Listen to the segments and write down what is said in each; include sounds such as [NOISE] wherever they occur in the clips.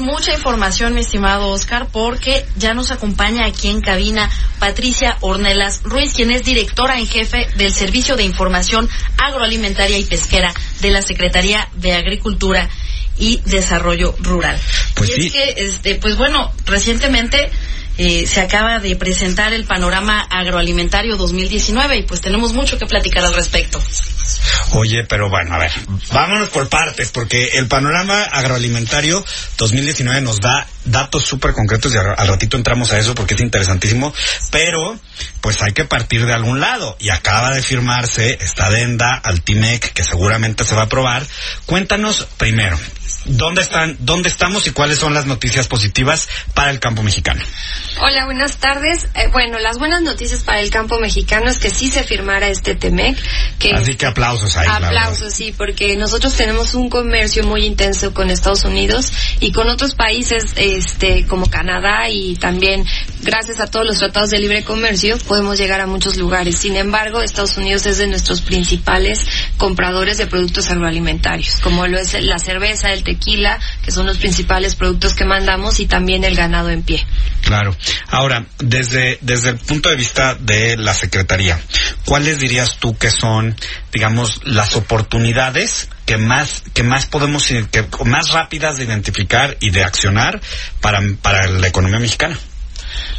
Tenemos mucha información, mi estimado Oscar, porque ya nos acompaña aquí en cabina Patricia Ornelas Ruiz, quien es directora en jefe del Servicio de Información Agroalimentaria y Pesquera de la Secretaría de Agricultura y Desarrollo Rural. Pues y sí. es que, este, pues bueno, recientemente eh, se acaba de presentar el panorama agroalimentario 2019 y pues tenemos mucho que platicar al respecto. Oye, pero bueno, a ver, vámonos por partes, porque el panorama agroalimentario 2019 nos da datos súper concretos y al al ratito entramos a eso porque es interesantísimo, pero pues hay que partir de algún lado y acaba de firmarse esta adenda al TIMEC que seguramente se va a aprobar. Cuéntanos primero, ¿dónde están, dónde estamos y cuáles son las noticias positivas para el campo mexicano? Hola, buenas tardes. Eh, bueno, las buenas noticias para el campo mexicano es que sí se firmara este TEMEC. Que Así que aplausos ahí. Aplausos, sí, porque nosotros tenemos un comercio muy intenso con Estados Unidos y con otros países este, como Canadá y también gracias a todos los tratados de libre comercio podemos llegar a muchos lugares. Sin embargo, Estados Unidos es de nuestros principales compradores de productos agroalimentarios, como lo es la cerveza, el tequila, que son los principales productos que mandamos y también el ganado en pie. Claro. Ahora, desde, desde el punto de vista de la Secretaría, ¿cuáles dirías tú que son, digamos, las oportunidades que más, que más podemos, que más rápidas de identificar y de accionar para, para la economía mexicana?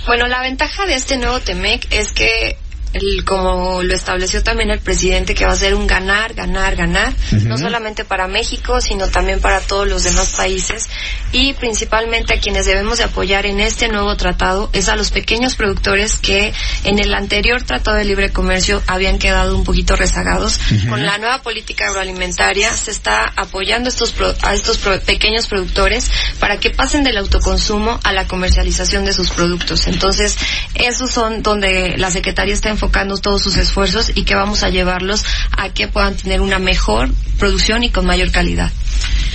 Bueno, la ventaja de este nuevo TEMEC es que el- como lo estableció también el presidente, que va a ser un ganar, ganar, ganar, no solamente para México, sino también para todos los demás países y principalmente a quienes debemos de apoyar en este nuevo tratado es a los pequeños productores que en el anterior tratado de libre comercio habían quedado un poquito rezagados. Con la nueva política agroalimentaria se está apoyando estos pro- a estos pro- pequeños productores para que pasen del autoconsumo a la comercialización de sus productos. Entonces, esos son donde la Secretaría está enfocando todos sus esfuerzos y que vamos a llevarlos a que puedan tener una mejor producción y con mayor calidad.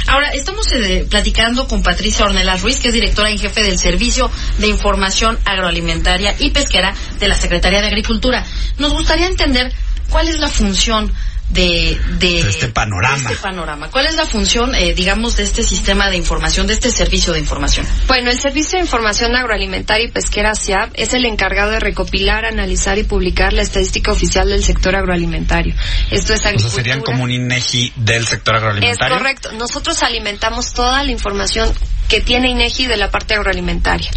Ahora, estamos eh, platicando con Patricia Ornelas Ruiz, que es directora en jefe del Servicio de Información Agroalimentaria y Pesquera de la Secretaría de Agricultura. Nos gustaría entender cuál es la función de, de, De este panorama. de este panorama. ¿Cuál es la función, eh, digamos, de este sistema de información, de este servicio de información? Bueno, el Servicio de Información Agroalimentaria y Pesquera SIAP es el encargado de recopilar, analizar y publicar la estadística oficial del sector agroalimentario. Esto es O sea, agricultura. serían como un INEGI del sector Es agroalimentario. correcto. Nosotros alimentamos toda la información que tiene INEGI de la parte agroalimentaria.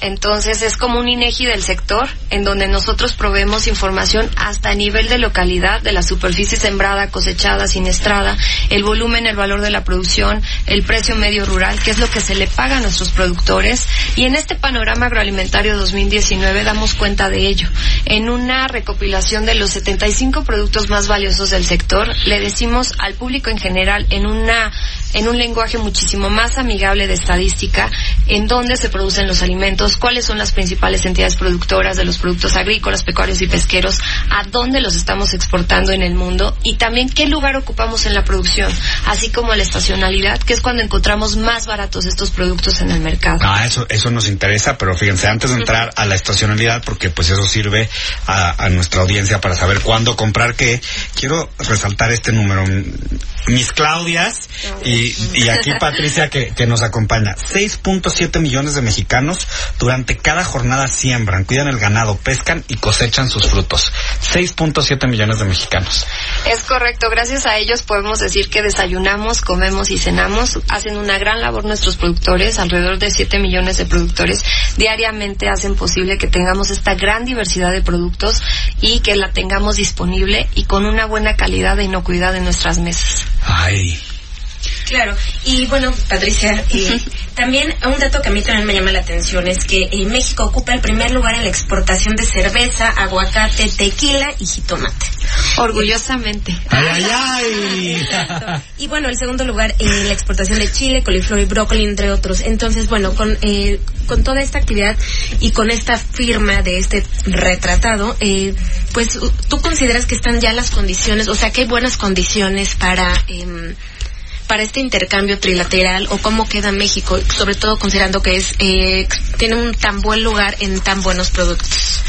Entonces es como un INEGI del sector en donde nosotros proveemos información hasta a nivel de localidad, de la superficie sembrada, cosechada, siniestrada, el volumen, el valor de la producción, el precio medio rural, que es lo que se le paga a nuestros productores. Y en este panorama agroalimentario 2019 damos cuenta de ello. En una recopilación de los 75 productos más valiosos del sector, le decimos al público en general en una en un lenguaje muchísimo más amigable de estadística, en dónde se producen los alimentos, cuáles son las principales entidades productoras de los productos agrícolas, pecuarios y pesqueros, a dónde los estamos exportando en el mundo y también qué lugar ocupamos en la producción, así como la estacionalidad, que es cuando encontramos más baratos estos productos en el mercado. Ah, eso, eso nos interesa, pero fíjense, antes de entrar a la estacionalidad, porque pues eso sirve a, a nuestra audiencia para saber cuándo comprar qué, quiero resaltar este número. Mis Claudias y, y aquí Patricia que, que nos acompaña. 6.7 millones de mexicanos durante cada jornada siembran, cuidan el ganado, pescan y cosechan sus frutos. 6.7 millones de mexicanos. Es correcto, gracias a ellos podemos decir que desayunamos, comemos y cenamos. Hacen una gran labor nuestros productores, alrededor de 7 millones de productores diariamente hacen posible que tengamos esta gran diversidad de productos y que la tengamos disponible y con una buena calidad de inocuidad en nuestras mesas. Ay, Claro, y bueno, Patricia, eh, también un dato que a mí también me llama la atención es que eh, México ocupa el primer lugar en la exportación de cerveza, aguacate, tequila y jitomate. Orgullosamente. ay, ay, ay. [LAUGHS] Y bueno, el segundo lugar en la exportación de chile, coliflor y brócoli, entre otros. Entonces, bueno, con, eh, con toda esta actividad y con esta firma de este retratado, eh, pues tú consideras que están ya las condiciones, o sea, que hay buenas condiciones para... para este intercambio trilateral o cómo queda México, sobre todo considerando que es eh, tiene un tan buen lugar en tan buenos productos?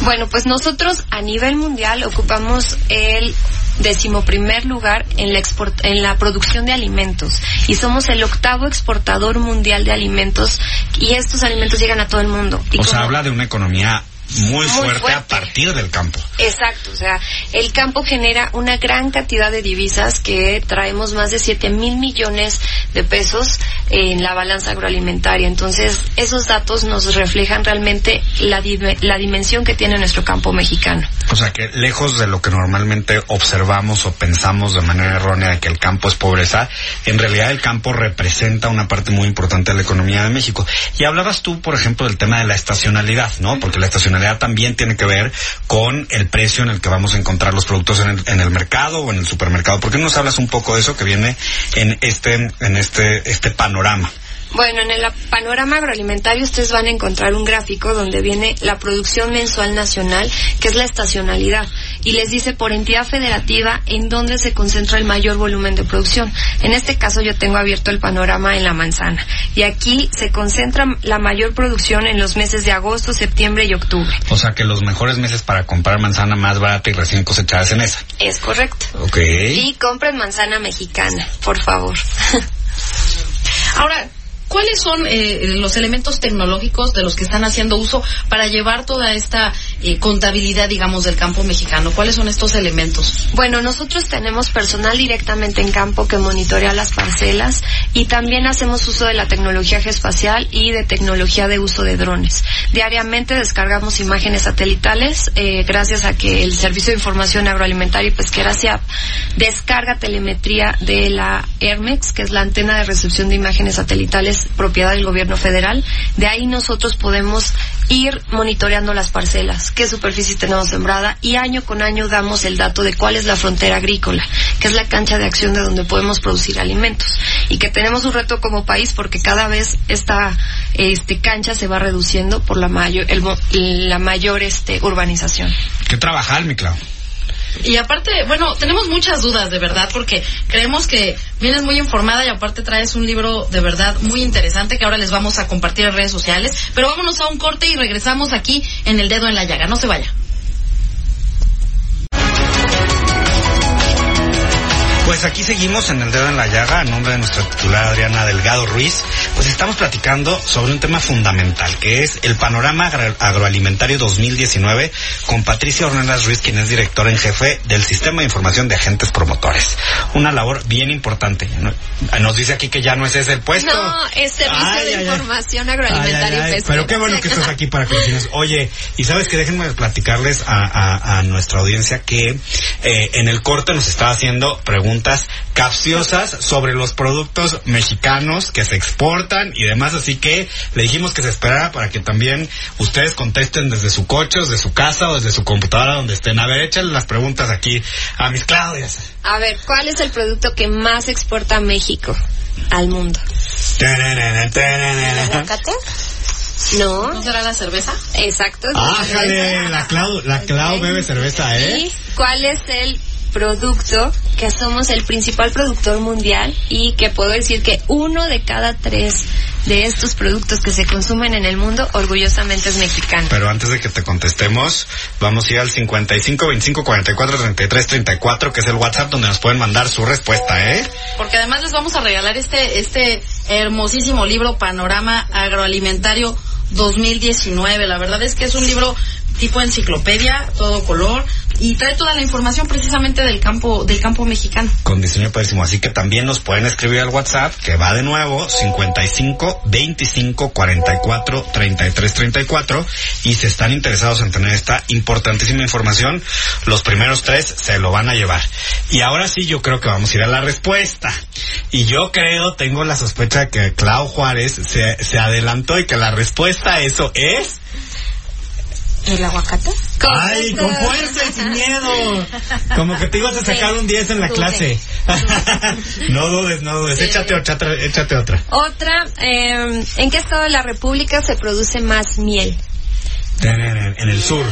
Bueno, pues nosotros a nivel mundial ocupamos el decimoprimer lugar en la, en la producción de alimentos y somos el octavo exportador mundial de alimentos y estos alimentos llegan a todo el mundo. o sea, habla de una economía muy, fuerte, a partir del campo. Exacto, o sea, el campo genera una gran cantidad de divisas que traemos más de 7 mil millones de pesos en la balanza agroalimentaria. Entonces, esos datos nos reflejan realmente la, la dimensión que tiene nuestro campo mexicano. O sea, que lejos de lo que normalmente observamos o pensamos de manera errónea de que el campo es pobreza, en realidad el campo representa una parte muy importante de la economía de México. Y hablabas tú, por ejemplo, del tema de la estacionalidad, ¿no? Porque la estacionalidad también tiene que ver con el precio en el que vamos a encontrar los productos en el, en el mercado o en el supermercado. ¿Por qué no nos hablas un poco de eso que viene en este, en este, este panorama? Bueno, en el panorama agroalimentario ustedes van a encontrar un gráfico donde viene la producción mensual nacional, que es la estacionalidad, y les dice por entidad federativa en dónde se concentra el mayor volumen de producción. En este caso yo tengo abierto el panorama en la manzana, y aquí se concentra la mayor producción en los meses de agosto, septiembre y octubre. O sea que los mejores meses para comprar manzana más barata y recién cosechada es en esa. Es correcto. Ok. Y compren manzana mexicana, por favor. [LAUGHS] Ahora, ¿Cuáles son eh, los elementos tecnológicos de los que están haciendo uso para llevar toda esta eh, contabilidad, digamos, del campo mexicano? ¿Cuáles son estos elementos? Bueno, nosotros tenemos personal directamente en campo que monitorea las parcelas y también hacemos uso de la tecnología geoespacial y de tecnología de uso de drones. Diariamente descargamos imágenes satelitales eh, gracias a que el Servicio de Información Agroalimentaria y Pesquera SIAP descarga telemetría de la ERMEX, que es la antena de recepción de imágenes satelitales propiedad del gobierno federal. De ahí nosotros podemos ir monitoreando las parcelas, qué superficie tenemos sembrada y año con año damos el dato de cuál es la frontera agrícola, que es la cancha de acción de donde podemos producir alimentos y que tenemos un reto como país porque cada vez esta este cancha se va reduciendo por la mayor la mayor este urbanización. ¿Qué trabajar, mi Clau? Y aparte, bueno, tenemos muchas dudas de verdad porque creemos que vienes muy informada y aparte traes un libro de verdad muy interesante que ahora les vamos a compartir en redes sociales. Pero vámonos a un corte y regresamos aquí en El Dedo en la Llaga. No se vaya. Pues aquí seguimos en el dedo en la llaga, a nombre de nuestra titular Adriana Delgado Ruiz. Pues estamos platicando sobre un tema fundamental, que es el panorama agroalimentario 2019 con Patricia Ornelas Ruiz, quien es directora en jefe del Sistema de Información de Agentes Promotores. Una labor bien importante. Nos dice aquí que ya no es ese el puesto. No, es Servicio de Información Agroalimentaria y Pero qué bueno que estás aquí para que nos Oye, y sabes que déjenme platicarles a, nuestra audiencia que eh, en el corte nos estaba haciendo preguntas capciosas sobre los productos mexicanos que se exportan y demás, así que le dijimos que se esperara para que también ustedes contesten desde su coche, desde su casa o desde su computadora donde estén. A ver, échale las preguntas aquí a mis Claudias. A ver, ¿cuál es el producto que más exporta México al mundo? ¿Aguacate? No. ¿No será la cerveza? Exacto. Ah, la Clau, la Clau bebe cerveza, ¿eh? ¿Y cuál es el producto que somos el principal productor mundial y que puedo decir que uno de cada tres de estos productos que se consumen en el mundo orgullosamente es mexicano. Pero antes de que te contestemos, vamos a ir al 55 25 44 33 34, que es el WhatsApp donde nos pueden mandar su respuesta, ¿eh? Porque además les vamos a regalar este este hermosísimo libro Panorama Agroalimentario 2019. La verdad es que es un libro tipo enciclopedia, todo color, y trae toda la información precisamente del campo del campo mexicano. Con diseño padrísimo, así que también nos pueden escribir al WhatsApp que va de nuevo 55 25 44 33 34 y si están interesados en tener esta importantísima información, los primeros tres se lo van a llevar. Y ahora sí yo creo que vamos a ir a la respuesta. Y yo creo, tengo la sospecha que Clau Juárez se, se adelantó y que la respuesta a eso es ¿El aguacate? Ay, con fuerza y sin miedo. [LAUGHS] Como que te ibas a sacar un 10 en la clase. [LAUGHS] no dudes, no dudes. Échate, otra, échate otra. Otra, eh, ¿en qué estado de la República se produce más miel? En, el sur.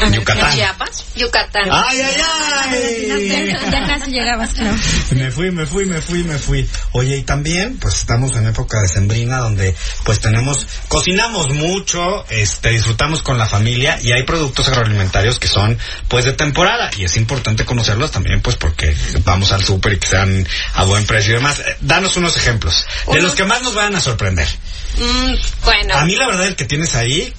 ¿En Yucatán. Chiapas? Yucatán. ¡Ay, ay, ay! [LAUGHS] Ya casi llegabas, claro. Me fui, me fui, me fui, me fui. Oye, y también, pues estamos en época de sembrina donde pues tenemos, cocinamos mucho, este, disfrutamos con la familia y hay productos agroalimentarios que son pues de temporada y es importante conocerlos también pues porque vamos al súper y que sean a buen precio y demás. Eh, Danos unos ejemplos de los que más nos van a sorprender. Mm, bueno, A mí la verdad el que tienes ahí,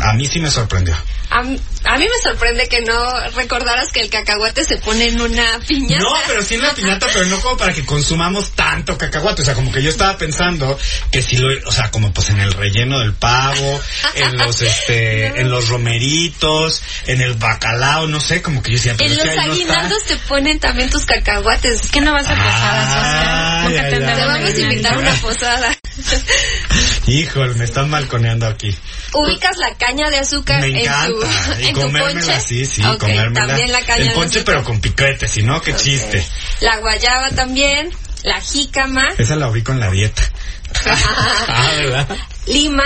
a mí sí me sorprendió. a, mí me sorprende que no recordaras que el cacahuate se pone en una piñata. No, pero sí en la piñata, pero no como para que consumamos tanto cacahuate. O sea, como que yo estaba pensando que si lo, o sea, como pues en el relleno del pavo, en los, este, [LAUGHS] en los romeritos, en el bacalao, no sé, como que yo decía, pero En es los que no aguinaldos te ponen también tus cacahuates. ¿Qué no vas a posadas, Oscar? Nunca te vamos a invitar a una posada. [LAUGHS] Híjole, me están balconeando aquí. Ubicas la caña de azúcar Me en tu, [LAUGHS] y en tu comérmela, ponche. sí, sí, comérmela. También la caña El ponche, pero con piquete, si no, qué chiste. La guayaba también, la jícama, Esa la ubico en la dieta. [LAUGHS] ah, ¿verdad? Lima,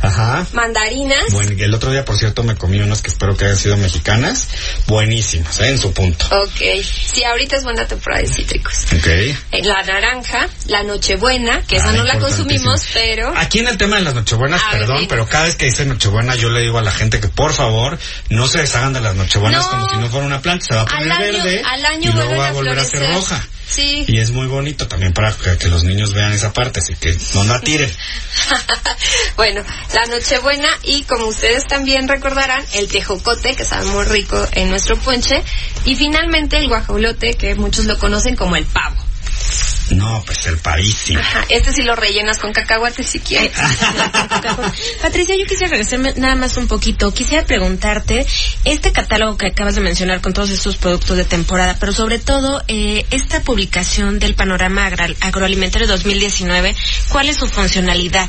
Ajá. mandarinas. Bueno, el otro día, por cierto, me comí unas que espero que hayan sido mexicanas. Buenísimas, ¿eh? En su punto. Ok, sí, ahorita es buena temporada de cítricos. Ok. Eh, La naranja, la nochebuena, que esa Ah, no la consumimos, pero... Aquí en el tema de las nochebuenas, A ver, perdón, pero cada vez que dice nochebuena yo le digo a la gente que por favor no se deshagan de las nochebuenas No. como si no fuera una planta, se va a Al poner año- verde al año y luego va a volver a ser roja. Sí. Y es muy bonito también para que, que los niños vean esa parte, así que no la tiren. [LAUGHS] bueno, la Nochebuena y como ustedes también recordarán, el tejocote, que sabe muy rico en nuestro ponche, y finalmente el guajolote, que muchos lo conocen como el pavo. No, pues el parísimo. Ajá, este sí lo rellenas con cacahuates si quieres. [LAUGHS] Patricia, yo quisiera regresarme nada más un poquito. Quisiera preguntarte, este catálogo que acabas de mencionar con todos estos productos de temporada, pero sobre todo eh, esta publicación del panorama agroalimentario 2019, ¿cuál es su funcionalidad?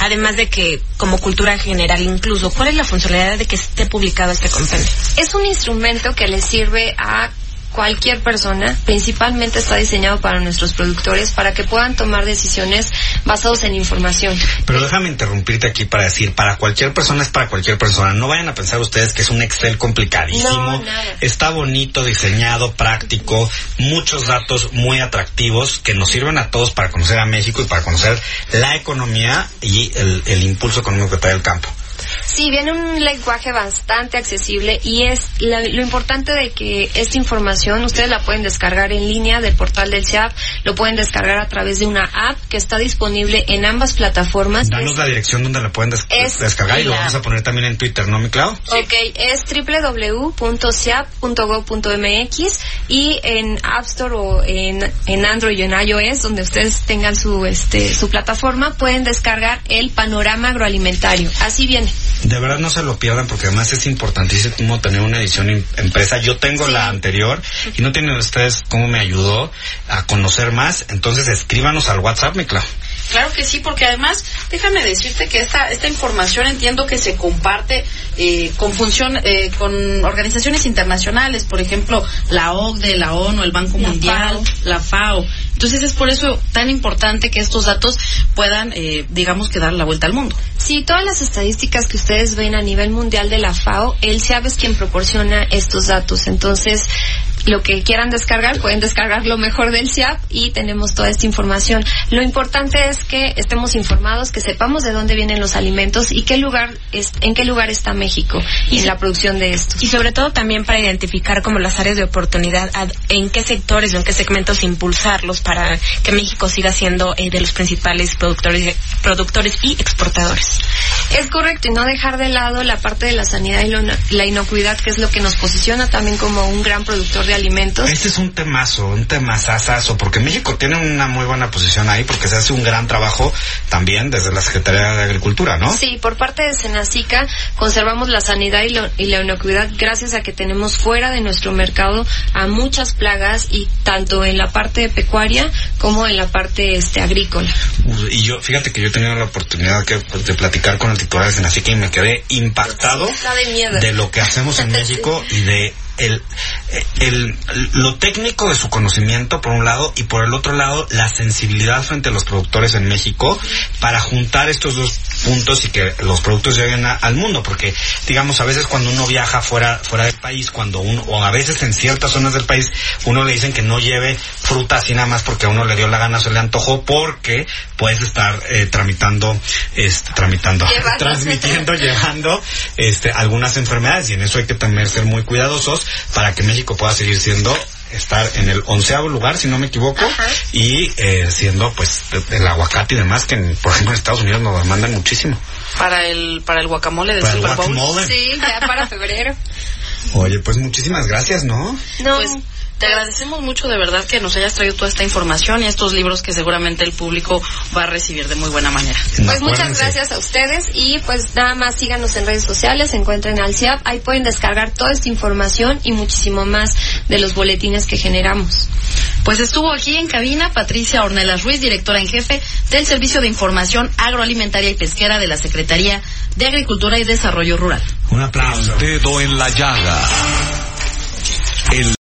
Además de que, como cultura general incluso, ¿cuál es la funcionalidad de que esté publicado este compendio? Es un instrumento que le sirve a cualquier persona, principalmente está diseñado para nuestros productores, para que puedan tomar decisiones basadas en información. Pero déjame interrumpirte aquí para decir, para cualquier persona es para cualquier persona. No vayan a pensar ustedes que es un Excel complicadísimo. No. Está bonito, diseñado, práctico, muchos datos muy atractivos que nos sirven a todos para conocer a México y para conocer la economía y el, el impulso económico que trae el campo. Sí, viene un lenguaje bastante accesible y es la- lo importante de que esta información ustedes la pueden descargar en línea del portal del CIAP, lo pueden descargar a través de una app que está disponible en ambas plataformas. Danos Es- la dirección donde la pueden des- Es- descargar y lo vamos a poner también en Twitter, ¿no, mi Clau? Ok, es www.ciap.gov.mx y en App Store o en, en Android y en iOS, donde ustedes tengan su, este, su plataforma, pueden descargar el panorama agroalimentario. Así viene. De verdad no se lo pierdan porque además es importantísimo tener una edición im- impresa. Yo tengo la anterior y no tienen ustedes cómo me ayudó a conocer más. Entonces escríbanos al WhatsApp, mi Clau. Claro que sí, porque además, déjame decirte que esta, esta información entiendo que se comparte eh, con función, eh, con organizaciones internacionales, por ejemplo, la OCDE, la ONU, el Banco La Mundial, FAO. la FAO. Entonces es por eso tan importante que estos datos puedan, eh, digamos, que dar la vuelta al mundo. Sí, todas las estadísticas que ustedes ven a nivel mundial de la FAO, el CIAB es quien proporciona estos datos. Entonces, lo que quieran descargar, pueden descargar lo mejor del CIAP y tenemos toda esta información. Lo importante es que estemos informados, que sepamos de dónde vienen los alimentos y qué lugar es, en qué lugar está México y en la producción de estos. Y sobre todo también para identificar como las áreas de oportunidad, ad- en qué sectores o en qué segmentos impulsarlos para que México siga siendo eh, de los principales productores, productores y exportadores. Es correcto, y no dejar de lado la parte de la sanidad y lo- la inocuidad, que es lo que nos posiciona también como un gran productor de alimentos. Este es un temazo, un temazazazo, porque México tiene una muy buena posición ahí porque se hace un gran trabajo también desde la Secretaría de Agricultura, ¿no? Sí, por parte de Senacica conservamos la sanidad y, lo- y la inocuidad gracias a que tenemos fuera de nuestro mercado a muchas plagas y tanto en la parte pecuaria como en la parte este agrícola. Y yo, fíjate que yo he tenido la oportunidad que, pues, de platicar con el titular de Senacica y me quedé impactado de lo que hacemos en [LAUGHS] México y de el, el, lo técnico de su conocimiento por un lado y por el otro lado la sensibilidad frente a los productores en México para juntar estos dos puntos y que los productos lleguen al mundo, porque digamos a veces cuando uno viaja fuera fuera del país, cuando uno o a veces en ciertas zonas del país uno le dicen que no lleve fruta así nada más porque a uno le dio la gana, se le antojó porque puedes estar eh, tramitando este tramitando [LAUGHS] transmitiendo llevando este algunas enfermedades y en eso hay que también ser muy cuidadosos para que México pueda seguir siendo estar en el onceavo lugar, si no me equivoco, y eh, siendo pues el aguacate y demás que, por ejemplo, en Estados Unidos nos demandan muchísimo. Para el para el guacamole del Para el Super Bowl. guacamole. Sí, ya para febrero. Oye, pues muchísimas gracias, ¿no? No, Pues te agradecemos mucho de verdad que nos hayas traído toda esta información y estos libros que seguramente el público va a recibir de muy buena manera. Pues muchas Acuérdense. gracias a ustedes y pues nada más síganos en redes sociales, encuentren al CIAP, ahí pueden descargar toda esta información y muchísimo más de los boletines que generamos. Pues estuvo aquí en cabina Patricia Ornelas Ruiz, directora en jefe del Servicio de Información Agroalimentaria y Pesquera de la Secretaría de Agricultura y Desarrollo Rural. Un aplauso. Dedo en la llaga. El